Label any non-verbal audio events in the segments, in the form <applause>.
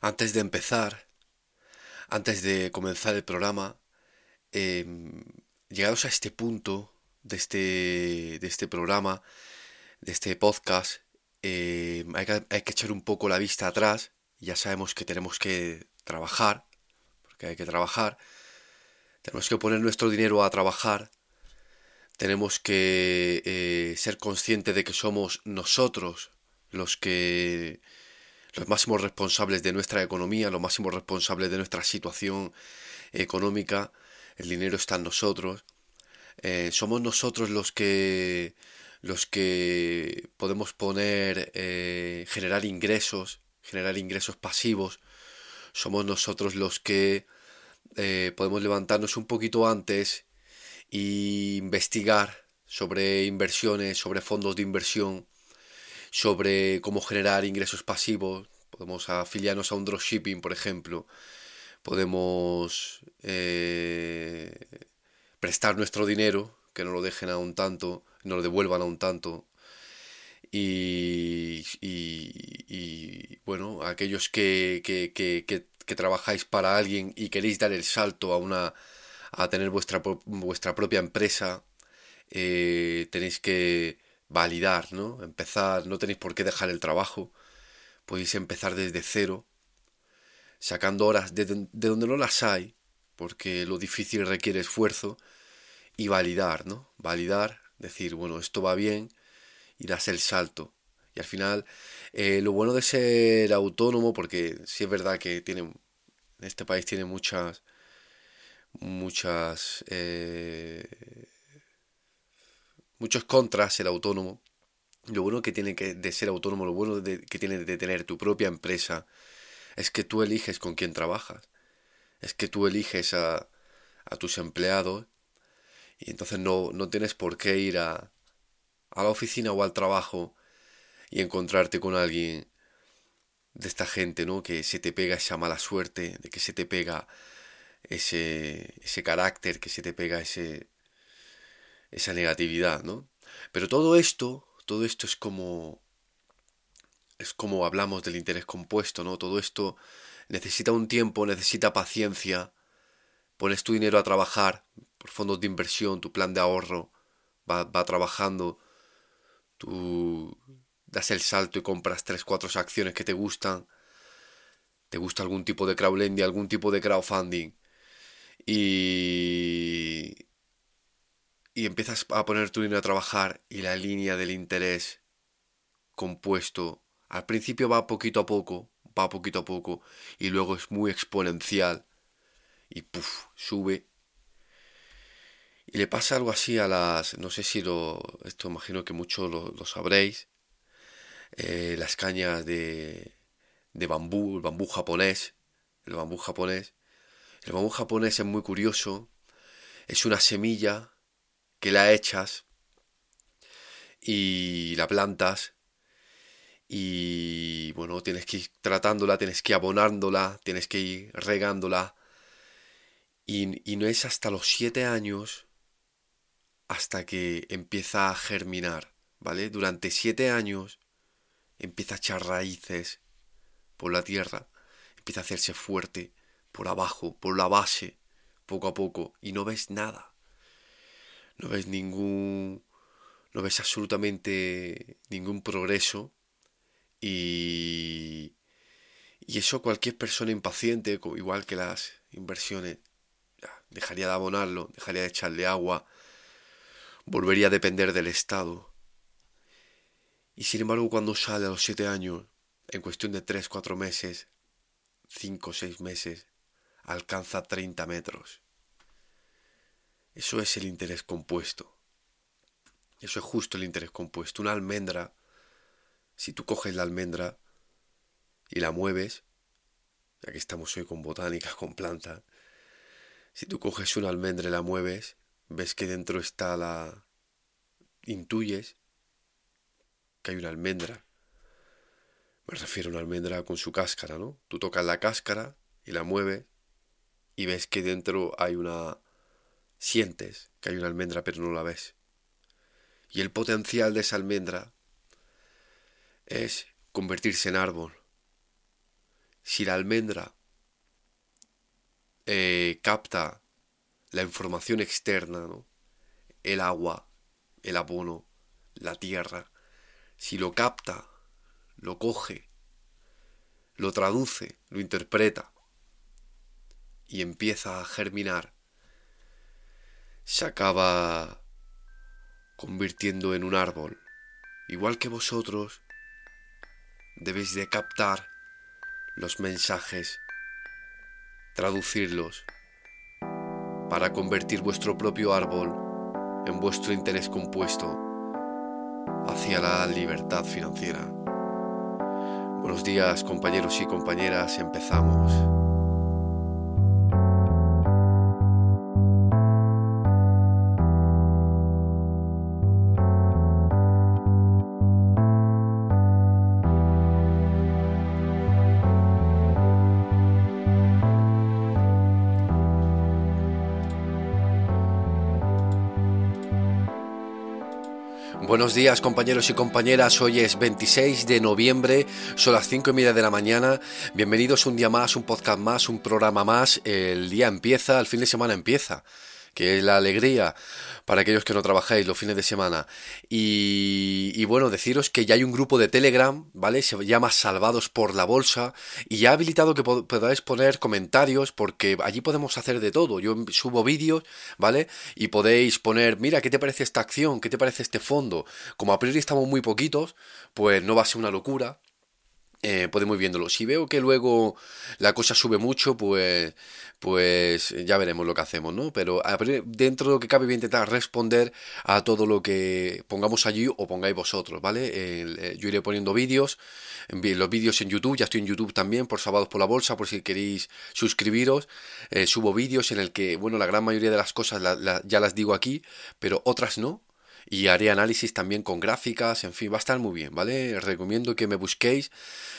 Antes de empezar, antes de comenzar el programa, em, llegados a este punto de este, de este programa, de este podcast, em, hay, que, echar un poco la vista atrás. Ya sabemos que tenemos que trabajar, porque hay que trabajar. Tenemos que poner nuestro dinero a trabajar. Tenemos que eh, ser conscientes de que somos nosotros los que los máximos responsables de nuestra economía, los máximos responsables de nuestra situación económica, el dinero está en nosotros. Eh, somos nosotros los que los que podemos poner eh, generar ingresos generar ingresos pasivos. Somos nosotros los que eh, podemos levantarnos un poquito antes e investigar sobre inversiones sobre fondos de inversión sobre cómo generar ingresos pasivos. Podemos afiliarnos a un dropshipping, por ejemplo. Podemos eh, prestar nuestro dinero, que no lo dejen a un tanto, no lo devuelvan a un tanto. Y, y, bueno, aquellos que, que, que, que, trabajáis para alguien y queréis dar el salto a una a tener vuestra, vuestra propia empresa, eh, tenéis que validar, ¿no? Empezar, no tenéis por qué dejar el trabajo, podéis empezar desde cero, sacando horas de, donde no las hay, porque lo difícil requiere esfuerzo, y validar, ¿no? Validar, decir, bueno, esto va bien, y das el salto. Y al final, eh, lo bueno de ser autónomo, porque sí es verdad que tiene, en este país tiene muchas, muchas eh, muchos contras el autónomo. Lo bueno que tiene que de ser autónomo, lo bueno que tiene de tener tu propia empresa, es que tú eliges con quién trabajas. Es que tú eliges a, a tus empleados y entonces no, no tienes por qué ir a, a la oficina o al trabajo y encontrarte con alguien de esta gente, ¿no? Que se te pega esa mala suerte, de que se te pega ese, ese carácter, que se te pega ese, esa negatividad, ¿no? Pero todo esto, todo esto es como es como hablamos del interés compuesto, ¿no? Todo esto necesita un tiempo, necesita paciencia. Pones tu dinero a trabajar por fondos de inversión, tu plan de ahorro va, va trabajando. Tú das el salto y compras 3, 4 acciones que te gustan. Te gusta algún tipo de crowdlending, algún tipo de crowdfunding. Y, y empiezas a poner tu dinero a trabajar y la línea del interés compuesto al principio va poquito a poco, va poquito a poco y luego es muy exponencial y puff, sube. Y le pasa algo así a las, no sé si lo, esto imagino que muchos lo, sabréis, eh, las cañas de, de bambú, el bambú japonés, el bambú japonés. El bambú japonés es muy curioso, es una semilla que la echas y la plantas y bueno, tienes que ir tratándola, tienes que ir abonándola, tienes que ir regándola y, y no es hasta los siete años hasta que empieza a germinar, ¿vale? Durante siete años empieza a echar raíces por la tierra, empieza a hacerse fuerte por abajo, por la base, poco a poco, y no ves nada no ves ningún, no ves absolutamente ningún progreso y, y eso cualquier persona impaciente, igual que las inversiones, dejaría de abonarlo, dejaría de echarle agua, volvería a depender del Estado. Y sin embargo, cuando sale a los siete años, en cuestión de tres, cuatro meses, cinco, seis meses, alcanza 30 metros. Eso es el interés compuesto. Eso es justo el interés compuesto. Una almendra, si tú coges la almendra y la mueves, ya que estamos hoy con botánica, con planta, si tú coges una almendra y la mueves, ves que dentro está la... intuyes que hay una almendra. Me refiero a una almendra con su cáscara, ¿no? Tú tocas la cáscara y la mueves y ves que dentro hay una Sientes que hay una almendra pero no la ves. Y el potencial de esa almendra es convertirse en árbol. si la almendra eh, capta la información externa, ¿no? el agua, el abono, la tierra, si lo capta, lo coge, lo traduce, lo interpreta y empieza a germinar, se acaba convirtiendo en un árbol. Igual que vosotros, debéis de captar los mensajes, traducirlos, para convertir vuestro propio árbol en vuestro interés compuesto hacia la libertad financiera. Buenos días compañeros y compañeras, empezamos. Buenos días compañeros y compañeras, hoy es 26 de noviembre, son las 5 y media de la mañana, bienvenidos un día más, un podcast más, un programa más, el día empieza, el fin de semana empieza que es la alegría para aquellos que no trabajáis los fines de semana. Y, bueno, deciros que ya hay un grupo de Telegram, ¿vale? Se llama Salvados por la Bolsa y ya ha habilitado que podáis poner comentarios porque allí podemos hacer de todo. Yo subo vídeos, ¿vale? Y podéis poner, mira, ¿qué te parece esta acción? ¿Qué te parece este fondo? Como a priori estamos muy poquitos, pues no va a ser una locura eh, podemos ir viéndolo. Si veo que luego la cosa sube mucho, pues, pues ya veremos lo que hacemos, ¿no? Pero dentro de lo que cabe voy a intentar responder a todo lo que pongamos allí o pongáis vosotros, ¿vale? Eh, yo iré poniendo vídeos, los vídeos en YouTube, ya estoy en YouTube también, por Sábados por la Bolsa, por si queréis suscribiros. Eh, subo vídeos en el que, bueno, la gran mayoría de las cosas ya las digo aquí, pero otras no, y haré análisis también con gráficas, en fin, va a estar muy bien, ¿vale? Recomiendo que me busquéis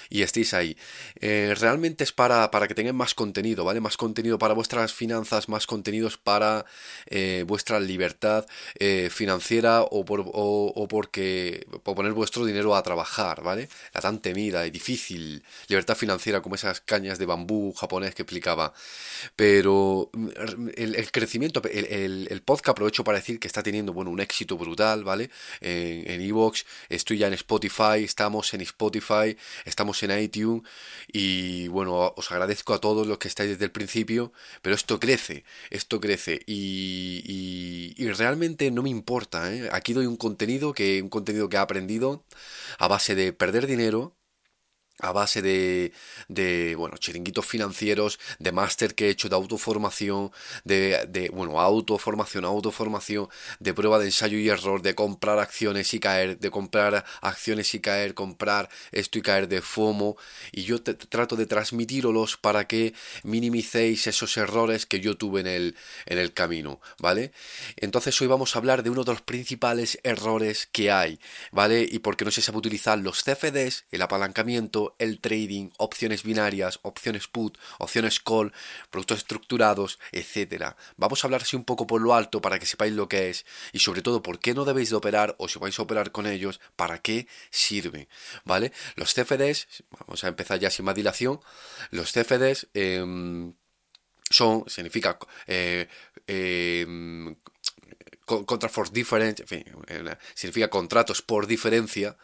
y estéis ahí. Eh, realmente es para, para que tengan más contenido, ¿vale? Más contenido para vuestras finanzas, más contenidos para eh, vuestra libertad eh, financiera o, por, o, porque por poner vuestro dinero a trabajar, ¿vale? La tan temida y difícil libertad financiera como esas cañas de bambú japonés que explicaba. Pero mm, el, crecimiento, el, el, podcast aprovecho para decir que está teniendo, bueno, un éxito brutal ¿vale? En Evox, estoy ya en Spotify, estamos en Spotify, estamos en iTunes y bueno, os agradezco a todos los que estáis desde el principio, pero esto crece, esto crece y, y, realmente no me importa, ¿eh? Aquí doy un contenido que, un contenido que he aprendido a base de perder dinero, a base de, bueno, chiringuitos financieros, de máster que he hecho, de autoformación, de, bueno, autoformación, autoformación, de prueba de ensayo y error, de comprar acciones y caer, de comprar acciones y caer, comprar esto y caer de FOMO, y yo trato de transmitiros para que minimicéis esos errores que yo tuve en el, en el camino, ¿vale? Entonces hoy vamos a hablar de uno de los principales errores que hay, ¿vale? Y porque no se sabe utilizar los CFDs, el apalancamiento, el trading, opciones binarias, opciones put, opciones call, productos estructurados, etcétera. Vamos a hablar así un poco por lo alto para que sepáis lo que es y sobre todo por qué no debéis de operar o si vais a operar con ellos, para qué sirven, ¿vale? Los CFDs, vamos a empezar ya sin más dilación, los CFDs em, son, significa eh, em, contra for different, eh, significa contratos por diferencia,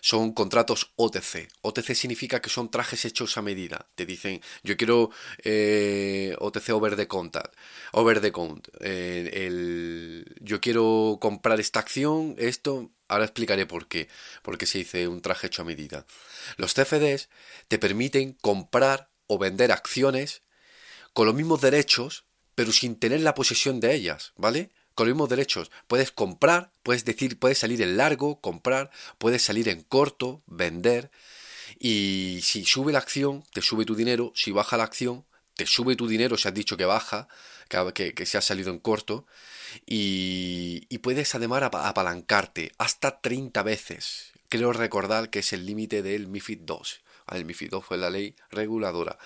son contratos OTC. OTC significa que son trajes hechos a medida. Te dicen, yo quiero eh, OTC over the over the count. Eh, el, yo quiero comprar esta acción, esto. Ahora explicaré por qué. Porque se dice un traje hecho a medida. Los CFDs te permiten comprar o vender acciones con los mismos derechos, pero sin tener la posesión de ellas, ¿vale? Con los derechos. Puedes comprar, puedes decir, puedes salir en largo, comprar, puedes salir en corto, vender. Y si sube la acción, te sube tu dinero. Si baja la acción, te sube tu dinero si has dicho que baja, que, que se ha salido en corto. Y, puedes además apalancarte hasta 30 veces. Creo recordar que es el límite del MIFID 2. El MIFID 2 fue la ley reguladora.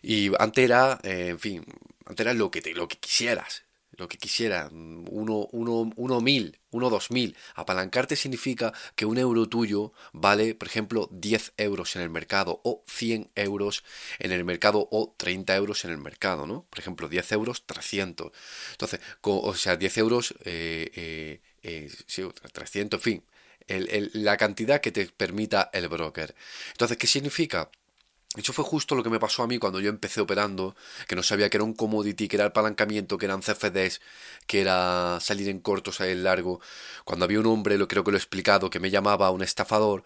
Y antes era, eh, en fin, antes era lo que, te, lo que quisieras lo que quisiera, uno, uno, uno mil, uno dos mil. Apalancarte significa que un euro tuyo vale, por ejemplo, 10 euros en el mercado o 100 euros en el mercado o 30 euros en el mercado, ¿no? Por ejemplo, 10 euros, 300. Entonces, o sea, 10 euros, eh, eh, eh, sí, 300, en fin, la cantidad que te permita el broker. Entonces, ¿qué significa? Eso fue justo lo que me pasó a mí cuando yo empecé operando, que no sabía que era un commodity, que era el palancamiento, que eran CFDs, que era salir en corto, salir en largo. Cuando había un hombre, lo creo que lo he explicado, que me llamaba un estafador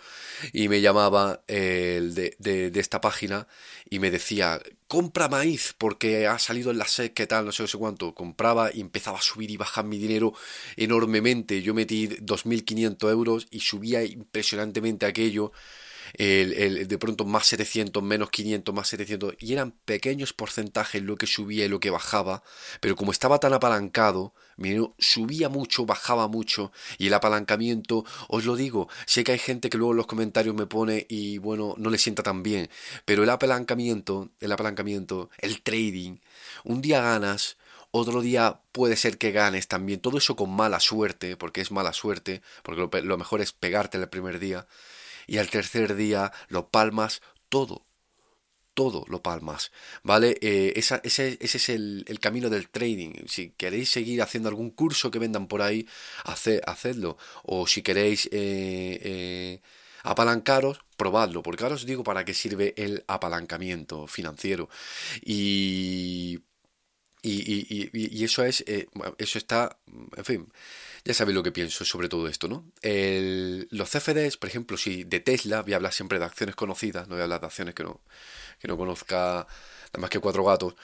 y me llamaba el de, de, esta página y me decía, compra maíz porque ha salido en la SEC, qué tal, no sé, no sé cuánto. Compraba y empezaba a subir y bajar mi dinero enormemente. Yo metí 2.500 euros y subía impresionantemente aquello el, de pronto más 700, menos 500, más 700, y eran pequeños porcentajes lo que subía y lo que bajaba, pero como estaba tan apalancado, subía mucho, bajaba mucho, y el apalancamiento, os lo digo, sé que hay gente que luego en los comentarios me pone y bueno, no le sienta tan bien, pero el apalancamiento, el apalancamiento, el trading, un día ganas, otro día puede ser que ganes también, todo eso con mala suerte, porque es mala suerte, porque lo, lo mejor es pegarte el primer día, y al tercer día lo palmas todo. Todo lo palmas, ¿vale? Eh, ese, ese, es el, camino del trading. Si queréis seguir haciendo algún curso que vendan por ahí, hacedlo. O si queréis eh, eh, apalancaros, probadlo. Porque ahora os digo para qué sirve el apalancamiento financiero. Y y, y, eso es, eso está, en fin, ya sabéis lo que pienso sobre todo esto, ¿no? los CFDs, por ejemplo, si de Tesla, voy a hablar siempre de acciones conocidas, no voy a hablar de acciones que no, que no conozca nada más que cuatro gatos.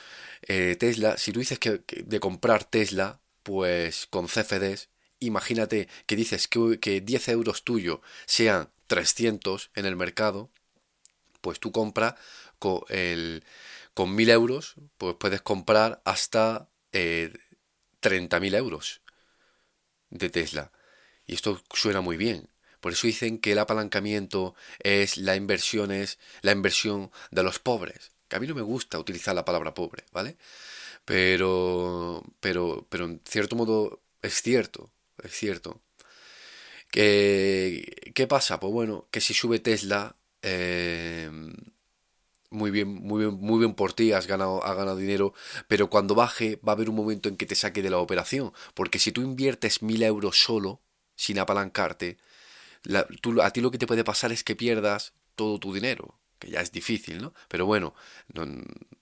Eh, Tesla, si tú dices que, de comprar Tesla, pues con CFDs, imagínate que dices que, que 10 euros tuyo sean 300 en el mercado, pues tú compras con, el, con 1000 euros, pues puedes comprar hasta eh, 30.000 euros de Tesla. Y esto suena muy bien. Por eso dicen que el apalancamiento es la inversión, es la inversión de los pobres. Que a mí no me gusta utilizar la palabra pobre, ¿vale? Pero, pero, pero en cierto modo es cierto, es cierto. ¿Qué, qué pasa? Pues bueno, que si sube Tesla, eh, muy bien, muy bien, muy bien por ti, has ganado, has ganado dinero, pero cuando baje va a haber un momento en que te saque de la operación, porque si tú inviertes mil euros solo, sin apalancarte, a ti lo que te puede pasar es que pierdas todo tu dinero, que ya es difícil, ¿no? Pero bueno,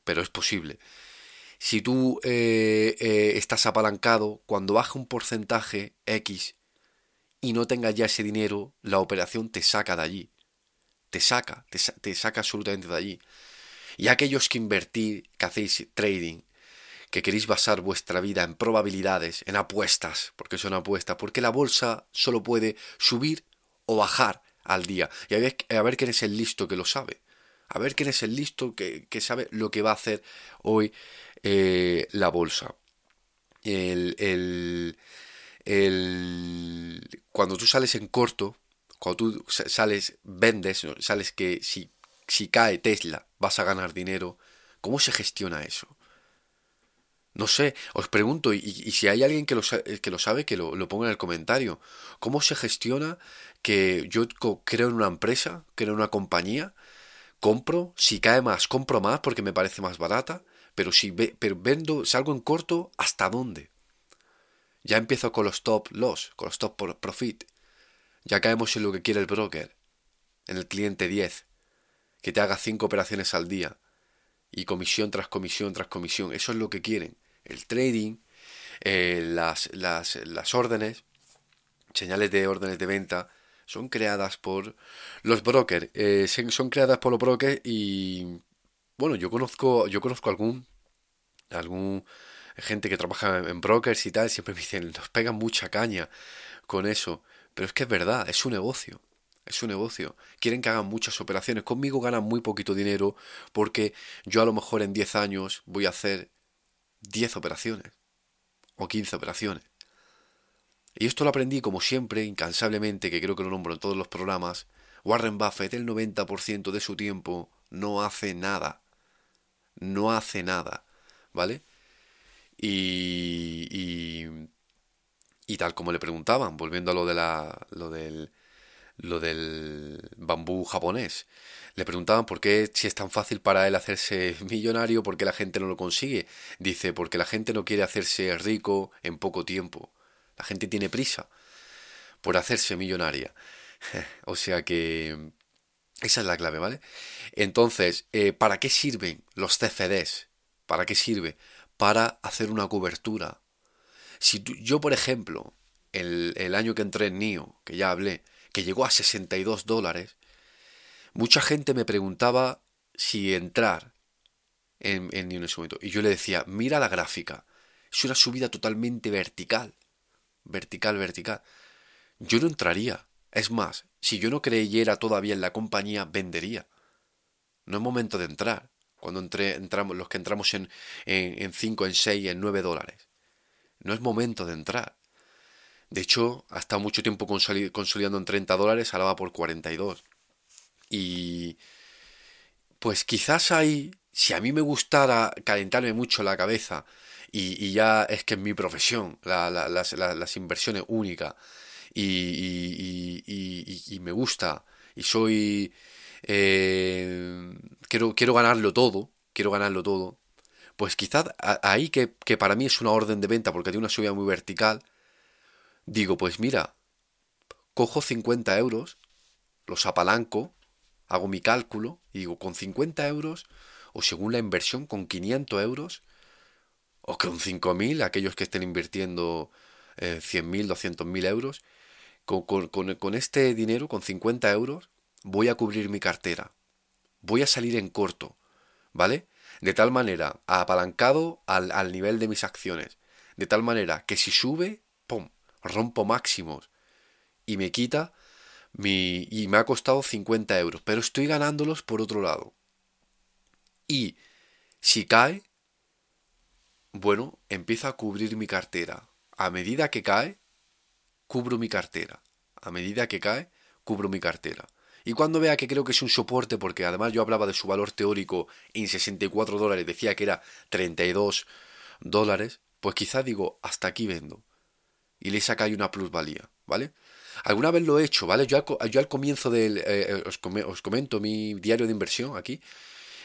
pero es posible. Si tú eh, eh, estás apalancado, cuando baje un porcentaje X y no tengas ya ese dinero, la operación te saca de allí te saca, te, saca absolutamente de allí. Y aquellos que invertís, que hacéis trading, que queréis basar vuestra vida en probabilidades, en apuestas, porque son apuestas, porque la bolsa solo puede subir o bajar al día. Y a ver, a ver quién es el listo que lo sabe. A ver quién es el listo que, sabe lo que va a hacer hoy eh, la bolsa. El, el, el, cuando tú sales en corto, cuando tú sales, vendes, sales que si, si cae Tesla vas a ganar dinero, ¿cómo se gestiona eso? No sé, os pregunto, y, si hay alguien que lo, que lo sabe, que lo, lo, ponga en el comentario. ¿Cómo se gestiona que yo creo en una empresa, creo en una compañía, compro, si cae más, compro más porque me parece más barata, pero si pero vendo, salgo en corto, ¿hasta dónde? Ya empiezo con los stop loss, con los stop profit. Ya caemos en lo que quiere el broker, en el cliente 10, que te haga 5 operaciones al día y comisión tras comisión tras comisión. Eso es lo que quieren. El trading, eh, las, las, las órdenes, señales de órdenes de venta, son creadas por los brokers. Eh, son creadas por los brokers y bueno, yo conozco, yo conozco algún, algún gente que trabaja en brokers y tal, siempre me dicen, nos pegan mucha caña con eso. Pero es que es verdad, es su negocio. Es su negocio. Quieren que hagan muchas operaciones. Conmigo ganan muy poquito dinero porque yo a lo mejor en 10 años voy a hacer 10 operaciones o 15 operaciones. Y esto lo aprendí como siempre, incansablemente, que creo que lo nombro en todos los programas. Warren Buffett, el 90% de su tiempo, no hace nada. No hace nada. ¿Vale? Y, y, y tal como le preguntaban, volviendo a lo, de la, lo, del, lo del bambú japonés, le preguntaban por qué si es tan fácil para él hacerse <laughs> millonario, por qué la gente no lo consigue. Dice, porque la gente no quiere hacerse rico en poco tiempo. La gente tiene prisa por hacerse millonaria. <laughs> o sea que esa es la clave, ¿vale? Entonces, eh, ¿para qué sirven los CFDs? ¿Para qué sirve? Para hacer una cobertura. Si yo, por ejemplo, el, el, año que entré en NIO, que ya hablé, que llegó a 62 dólares, mucha gente me preguntaba si entrar en, en NIO en ese momento. Y yo le decía, mira la gráfica. Es una subida totalmente vertical. Vertical, vertical. Yo no entraría. Es más, si yo no creyera todavía en la compañía, vendería. No es momento de entrar. Cuando entre, entramos, los que entramos en 5, en 6, en 9 dólares. No es momento de entrar. De hecho, ha estado mucho tiempo consolidando en 30 dólares, ahora va por 42. Y pues quizás ahí, si a mí me gustara calentarme mucho la cabeza, y, ya es que es mi profesión, las, inversiones únicas, y, me gusta y soy... Eh, quiero, quiero ganarlo todo, quiero ganarlo todo, pues quizás ahí que, que, para mí es una orden de venta porque tiene una subida muy vertical, digo, pues mira, cojo 50 euros, los apalanco, hago mi cálculo y digo, con 50 euros, o según la inversión, con 500 euros, o con 5.000, aquellos que estén invirtiendo eh, 100.000, 200.000 euros, con, este dinero, con 50 euros, voy a cubrir mi cartera. Voy a salir en corto, ¿vale? De tal manera, apalancado al, al nivel de mis acciones. De tal manera que si sube, ¡pum! Rompo máximos y me quita mi... y me ha costado 50 euros, pero estoy ganándolos por otro lado. Y si cae, bueno, empiezo a cubrir mi cartera. A medida que cae, cubro mi cartera. A medida que cae, cubro mi cartera. Y cuando vea que creo que es un soporte, porque además yo hablaba de su valor teórico en 64 dólares, decía que era 32 dólares, pues quizá digo, hasta aquí vendo. Y le saca ahí una plusvalía, ¿vale? Alguna vez lo he hecho, ¿vale? Yo, al, comienzo del... Eh, eh, os, comento mi diario de inversión aquí.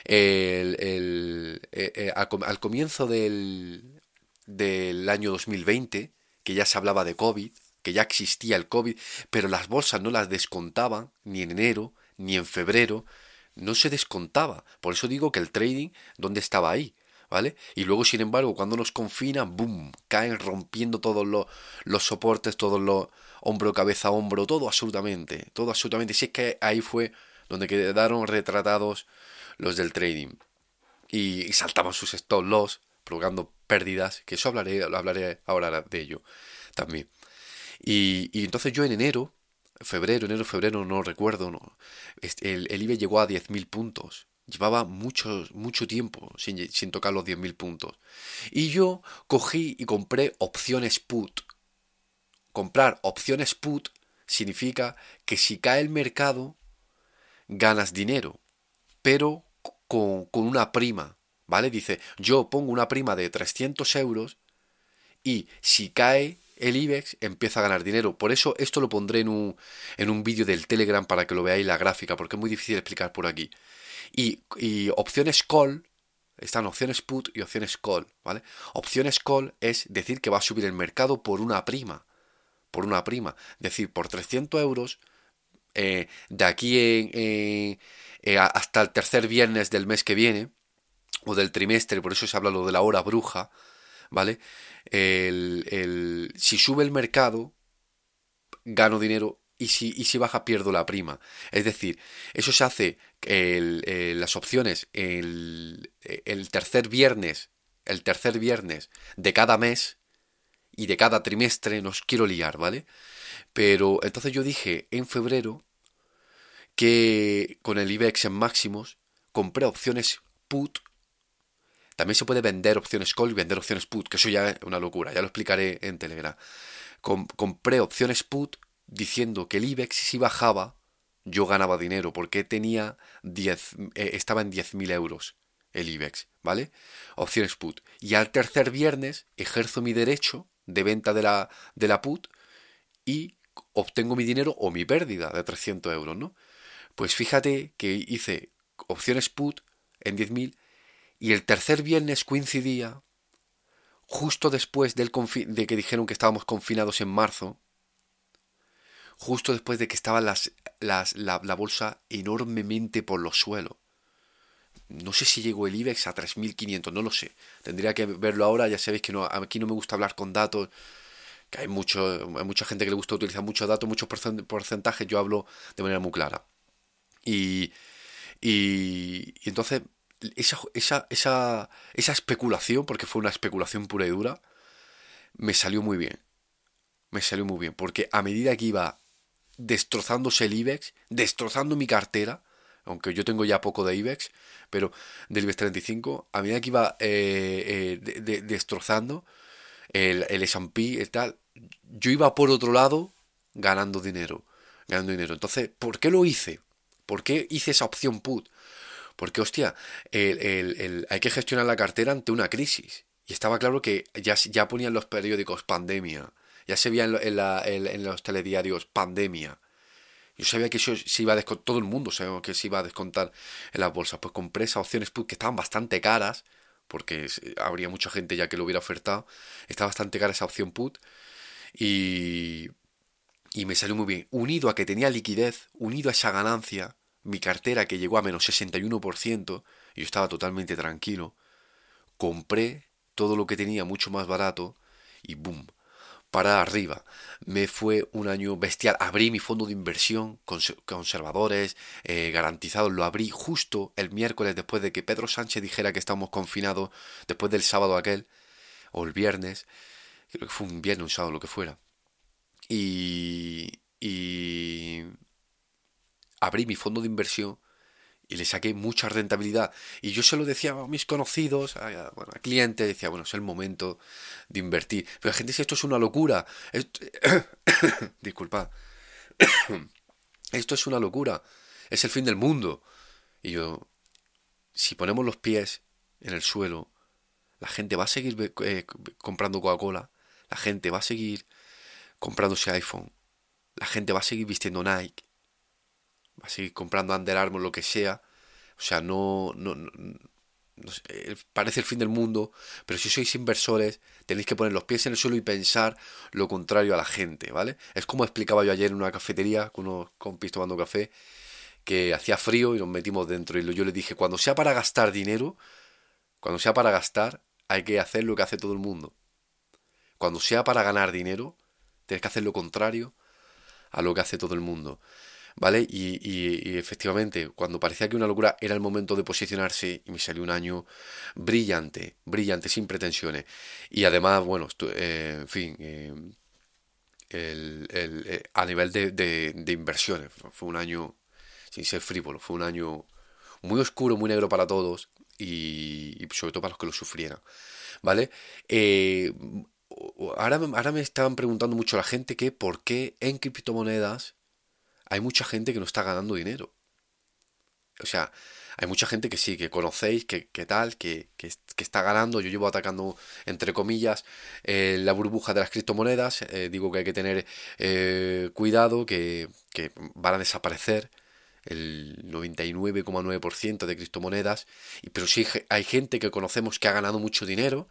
El, eh, al, comienzo del, del año 2020, que ya se hablaba de COVID, que ya existía el COVID, pero las bolsas no las descontaban ni en enero, ni en febrero, no se descontaba. Por eso digo que el trading, ¿dónde estaba ahí? ¿Vale? Y luego, sin embargo, cuando nos confinan, ¡boom! Caen rompiendo todos los, los soportes, todos los hombro, cabeza, hombro, todo absolutamente, todo absolutamente. Si es que ahí fue donde quedaron retratados los del trading. Y, y saltaban sus stop loss, provocando pérdidas, que eso hablaré, hablaré ahora de ello también. Y, entonces yo en enero, febrero, enero, febrero, no recuerdo, no, el, el IBE llegó a 10.000 puntos. Llevaba mucho, mucho tiempo sin, sin tocar los 10.000 puntos. Y yo cogí y compré opciones put. Comprar opciones put significa que si cae el mercado, ganas dinero, pero con, con una prima, ¿vale? Dice, yo pongo una prima de 300 euros y si cae el IBEX empieza a ganar dinero. Por eso esto lo pondré en un, en un vídeo del Telegram para que lo veáis la gráfica, porque es muy difícil explicar por aquí. Y, opciones call, están opciones put y opciones call, ¿vale? Opciones call es decir que va a subir el mercado por una prima, por una prima. Es decir, por 300 euros, eh, de aquí eh, hasta el tercer viernes del mes que viene, o del trimestre, por eso se habla lo de la hora bruja, ¿vale? El, el, si sube el mercado, gano dinero y si, y si baja pierdo la prima. Es decir, eso se hace el, las opciones el, el tercer viernes, el tercer viernes de cada mes y de cada trimestre, no os quiero liar, ¿vale? Pero entonces yo dije en febrero que con el IBEX en máximos compré opciones put también se puede vender opciones call y vender opciones put, que eso ya es una locura, ya lo explicaré en Telegram. compré opciones put diciendo que el IBEX si bajaba, yo ganaba dinero, porque tenía 10, eh, estaba en 10.000 euros el IBEX, ¿vale? Opciones put. Y al tercer viernes ejerzo mi derecho de venta de la, de la put y obtengo mi dinero o mi pérdida de 300 euros, ¿no? Pues fíjate que hice opciones put en 10.000 y el tercer viernes coincidía justo después del de que dijeron que estábamos confinados en marzo, justo después de que estaba las, la, bolsa enormemente por los suelos. No sé si llegó el IBEX a 3.500, no lo sé. Tendría que verlo ahora, ya sabéis que aquí no me gusta hablar con datos, que hay, mucho, hay mucha gente que le gusta utilizar muchos datos, muchos porcentajes, yo hablo de manera muy clara. Y, y, y entonces esa, esa, esa, esa especulación, porque fue una especulación pura y dura, me salió muy bien. Me salió muy bien, porque a medida que iba destrozándose el IBEX, destrozando mi cartera, aunque yo tengo ya poco de IBEX, pero del IBEX 35, a medida que iba eh, eh, destrozando el, el S&P y tal, yo iba por otro lado ganando dinero, ganando dinero. Entonces, ¿por qué lo hice? ¿Por qué hice esa opción put? Porque, hostia, el, hay que gestionar la cartera ante una crisis. Y estaba claro que ya, ya ponían los periódicos pandemia. Ya se veía en, en, los telediarios pandemia. Yo sabía que eso se iba a descontar, todo el mundo sabía que se iba a descontar en las bolsas. Pues compré esas opciones put que estaban bastante caras, porque habría mucha gente ya que lo hubiera ofertado. Está bastante cara esa opción put. Y, y me salió muy bien. Unido a que tenía liquidez, unido a esa ganancia, mi cartera que llegó a menos 61%, y yo estaba totalmente tranquilo, compré todo lo que tenía mucho más barato y boom, para arriba. Me fue un año bestial. Abrí mi fondo de inversión, conservadores, eh, garantizados. Lo abrí justo el miércoles después de que Pedro Sánchez dijera que estábamos confinados, después del sábado aquel, o el viernes. Creo que fue un viernes, un sábado, lo que fuera. Y, y abrí mi fondo de inversión y le saqué mucha rentabilidad. Y yo se lo decía a mis conocidos, a, clientes, decía, bueno, es el momento de invertir. Pero la gente dice, esto es una locura. <coughs> Disculpad. <coughs> esto es una locura. Es el fin del mundo. Y yo, si ponemos los pies en el suelo, la gente va a seguir eh, comprando Coca-Cola, la gente va a seguir comprándose iPhone, la gente va a seguir vistiendo Nike, va a seguir comprando Under Armour, lo que sea. O sea, no, no, parece el fin del mundo, pero si sois inversores tenéis que poner los pies en el suelo y pensar lo contrario a la gente, ¿vale? Es como explicaba yo ayer en una cafetería con unos compis tomando café, que hacía frío y nos metimos dentro y yo le dije, cuando sea para gastar dinero, cuando sea para gastar, hay que hacer lo que hace todo el mundo. Cuando sea para ganar dinero, tienes que hacer lo contrario a lo que hace todo el mundo. ¿Vale? Y, efectivamente, cuando parecía que una locura era el momento de posicionarse y me salió un año brillante, brillante, sin pretensiones. Y además, bueno, eh, en fin, eh, eh, a nivel de, de, inversiones, fue un año, sin ser frívolo, fue un año muy oscuro, muy negro para todos y, sobre todo para los que lo sufrieran, ¿vale? ahora, ahora me estaban preguntando mucho la gente que por qué en criptomonedas hay mucha gente que no está ganando dinero. O sea, hay mucha gente que sí, que conocéis, que, tal, que, que, está ganando. Yo llevo atacando, entre comillas, eh, la burbuja de las criptomonedas. Eh, digo que hay que tener eh, cuidado, que, van a desaparecer el 99,9% de criptomonedas. Y, pero sí hay gente que conocemos que ha ganado mucho dinero.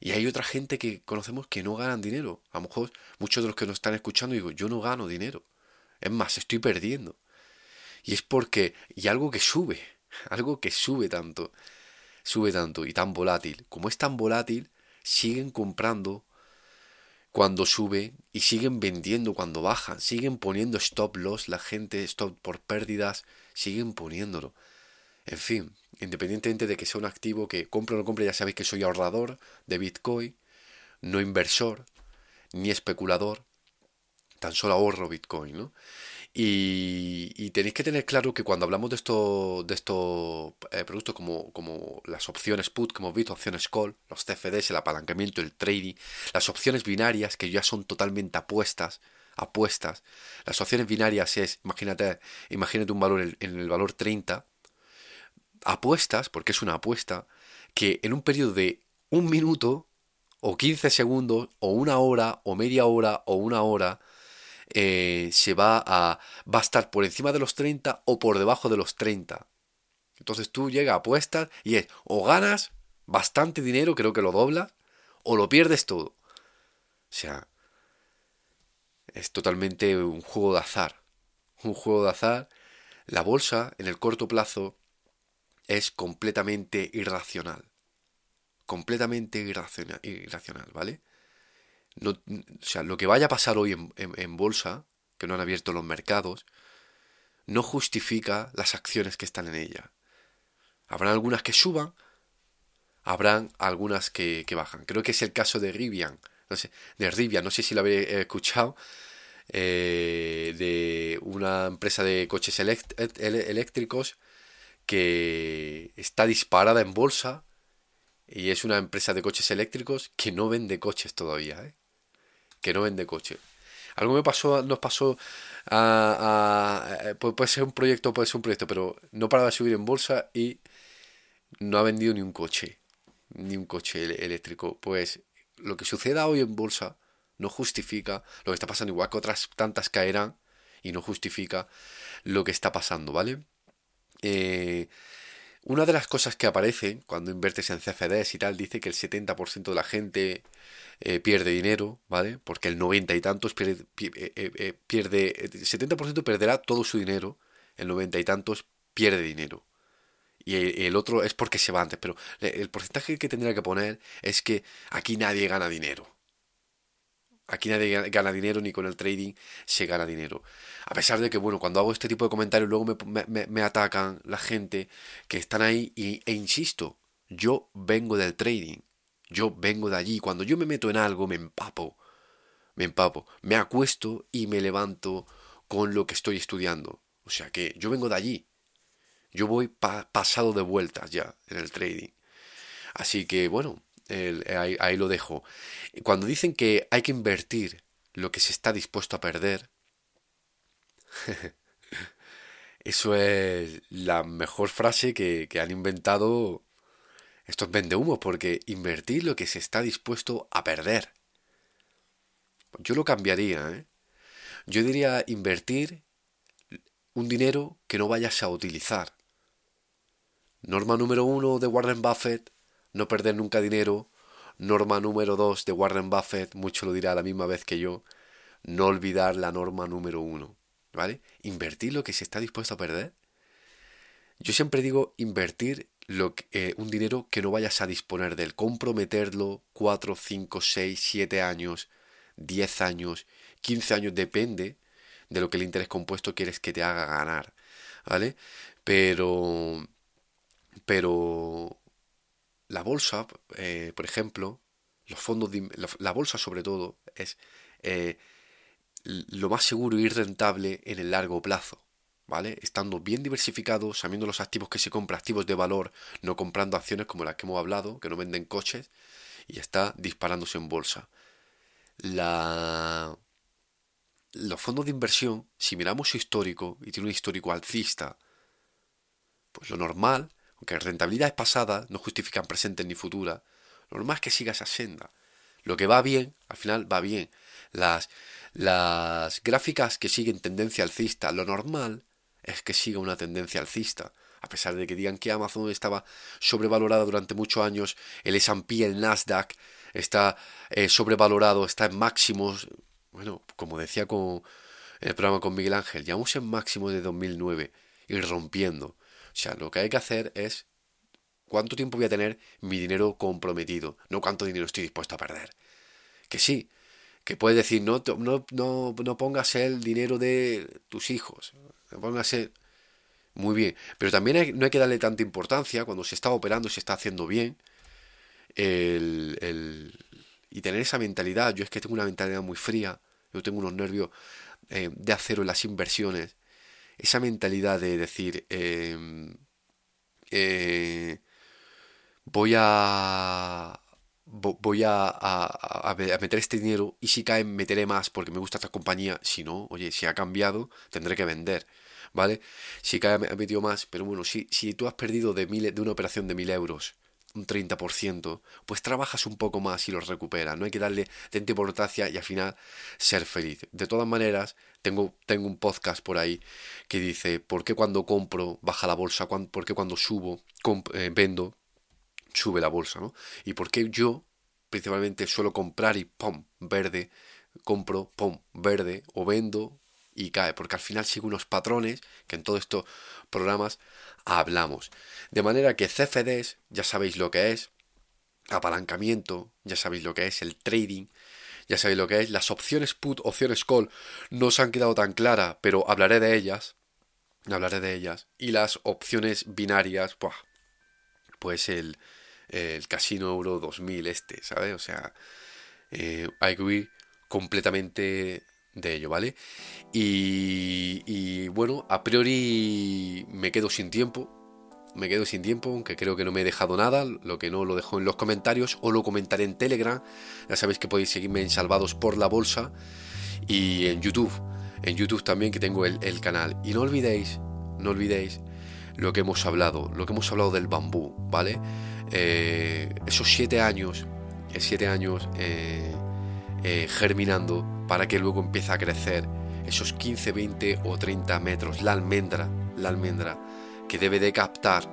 Y hay otra gente que conocemos que no ganan dinero. A lo mejor muchos de los que nos están escuchando digo, yo no gano dinero. Es más, estoy perdiendo. Y es porque, y algo que sube, <laughs> algo que sube tanto, sube tanto y tan volátil. Como es tan volátil, siguen comprando cuando sube y siguen vendiendo cuando bajan, siguen poniendo stop loss, la gente stop por pérdidas, siguen poniéndolo. En fin, independientemente de que sea un activo que compre o no compre, ya sabéis que soy ahorrador de Bitcoin, no inversor, ni especulador, tan solo ahorro Bitcoin, ¿no? Y, tenéis que tener claro que cuando hablamos de estos de estos eh, productos como, como las opciones put, como hemos visto, opciones call, los CFDs, el apalancamiento, el trading, las opciones binarias que ya son totalmente apuestas, apuestas. Las opciones binarias es, imagínate, imagínate un valor en, el valor 30, apuestas, porque es una apuesta, que en un periodo de un minuto o 15 segundos o una hora o media hora o una hora eh, se va a, va a estar por encima de los 30 o por debajo de los 30. Entonces tú llegas, apuestas y es o ganas bastante dinero, creo que lo doblas, o lo pierdes todo. O sea, es totalmente un juego de azar. Un juego de azar. La bolsa en el corto plazo es completamente irracional. Completamente irracional, irracional ¿vale? No, o sea, lo que vaya a pasar hoy en, en bolsa, que no han abierto los mercados, no justifica las acciones que están en ella. Habrán algunas que suban, habrán algunas que, bajan. Creo que es el caso de Rivian, no sé, de Rivian, no sé si lo habéis escuchado, eh, de una empresa de coches eléctricos que está disparada en bolsa y es una empresa de coches eléctricos que no vende coches todavía, ¿eh? Que no vende coches. Algo me pasó, nos pasó a, puede ser un proyecto, puede ser un proyecto, pero no paraba de subir en bolsa y no ha vendido ni un coche ni un coche eléctrico. Pues lo que suceda hoy en bolsa no justifica lo que está pasando, igual que otras tantas caerán y no justifica lo que está pasando, ¿vale? Eh, una de las cosas que aparece cuando inviertes en CFDs y tal, dice que el 70% de la gente eh, pierde dinero, ¿vale? Porque el 90 y tantos pierde, eh, pierde, el 70% perderá todo su dinero, el 90 y tantos pierde dinero y el otro es porque se va antes. Pero el porcentaje que tendría que poner es que aquí nadie gana dinero. Aquí nadie gana dinero ni con el trading se gana dinero. A pesar de que, bueno, cuando hago este tipo de comentarios luego me, atacan la gente que están ahí y, e insisto, yo vengo del trading. Yo vengo de allí. Cuando yo me meto en algo me empapo. Me empapo. Me acuesto y me levanto con lo que estoy estudiando. O sea que yo vengo de allí. Yo voy pasado de vueltas ya en el trading. Así que bueno, ahí, lo dejo. Cuando dicen que hay que invertir lo que se está dispuesto a perder, <laughs> eso es la mejor frase que, han inventado estos vendehumos, porque invertir lo que se está dispuesto a perder. Yo lo cambiaría, ¿eh? Yo diría invertir un dinero que no vayas a utilizar. Norma número uno de Warren Buffett, no perder nunca dinero. Norma número dos de Warren Buffett, mucho lo dirá la misma vez que yo, no olvidar la norma número uno. ¿Vale? Invertir lo que se está dispuesto a perder. Yo siempre digo invertir lo eh, un dinero que no vayas a disponer de él, comprometerlo 4, 5, 6, 7 años, 10 años, 15 años, depende de lo que el interés compuesto quieres que te haga ganar, ¿vale? Pero pero la bolsa, eh, por ejemplo, los fondos la, bolsa sobre todo es eh, lo más seguro y rentable en el largo plazo. ¿Vale? Estando bien diversificados, sabiendo los activos que se compra, activos de valor, no comprando acciones como las que hemos hablado, que no venden coches, y está disparándose en bolsa. La... Los fondos de inversión, si miramos su histórico y tiene un histórico alcista, pues lo normal aunque rentabilidades pasadas no justifican presentes ni futuras, lo normal es que siga esa senda. Lo que va bien, al final va bien. Las, las gráficas que siguen tendencia alcista, lo normal es que siga una tendencia alcista. A pesar de que digan que Amazon estaba sobrevalorada durante muchos años, el S&P, el Nasdaq está eh, sobrevalorado, está en máximos. Bueno, como decía con, en el programa con Miguel Ángel, llevamos en máximo de 2009, ir rompiendo. O sea, lo que hay que hacer es cuánto tiempo voy a tener mi dinero comprometido, no cuánto dinero estoy dispuesto a perder. Que sí, que puedes decir, no, no, no, no pongas el dinero de tus hijos, no pongas el... Muy bien, pero también no hay que darle tanta importancia cuando se está operando, se está haciendo bien, el, el, y tener esa mentalidad. Yo es que tengo una mentalidad muy fría, yo tengo unos nervios eh, de acero en las inversiones esa mentalidad de decir, em, eh, voy a voy a, meter este dinero y si cae meteré más porque me gusta esta compañía. Si no, oye, si ha cambiado, tendré que vender. ¿vale? Si cada ha metido más, pero bueno, si, si tú has perdido de, mil, de una operación de 1000 euros un 30%, pues trabajas un poco más y lo recuperas. No hay que darle tanta importancia y al final ser feliz. De todas maneras, tengo, tengo un podcast por ahí que dice, ¿por qué cuando compro baja la bolsa? ¿Por qué cuando subo, eh, vendo, sube la bolsa? ¿no? Y por qué yo principalmente suelo comprar y ¡pum! verde, compro, ¡pum! verde, o vendo y cae, porque al final sigo unos patrones que en todos estos programas hablamos. De manera que CFDs, ya sabéis lo que es, apalancamiento, ya sabéis lo que es el trading, ya sabéis lo que es, las opciones put, opciones call, no se han quedado tan claras, pero hablaré de ellas, hablaré de ellas, y las opciones binarias, pues el, el Casino Euro 2000 este, ¿sabes? O sea, eh, I agree completamente de ello, ¿vale? Y, bueno, a priori me quedo sin tiempo, me quedo sin tiempo, aunque creo que no me he dejado nada, lo que no lo dejo en los comentarios o lo comentaré en Telegram, ya sabéis que podéis seguirme en Salvados por la Bolsa y en YouTube, en YouTube también que tengo el, canal. Y no olvidéis, no olvidéis lo que hemos hablado, lo que hemos hablado del bambú, ¿vale? Eh, esos siete años, eh, siete años eh, germinando para que luego empiece a crecer esos 15, 20 o 30 metros, la almendra, la almendra que debe de captar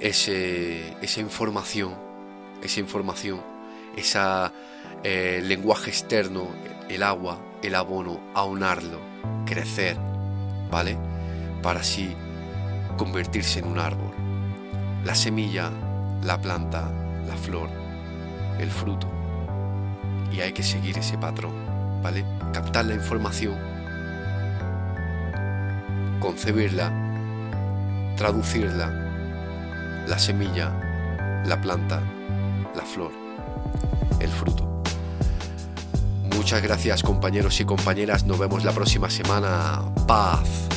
ese, esa información, esa información, ese eh, lenguaje externo, el agua, el abono, aunarlo, crecer, ¿vale? Para así convertirse en un árbol. La semilla, la planta, la flor, el fruto. Y hay que seguir ese patrón. ¿Vale? Captar la información, concebirla, traducirla, la semilla, la planta, la flor, el fruto. Muchas gracias compañeros y compañeras, nos vemos la próxima semana. Paz.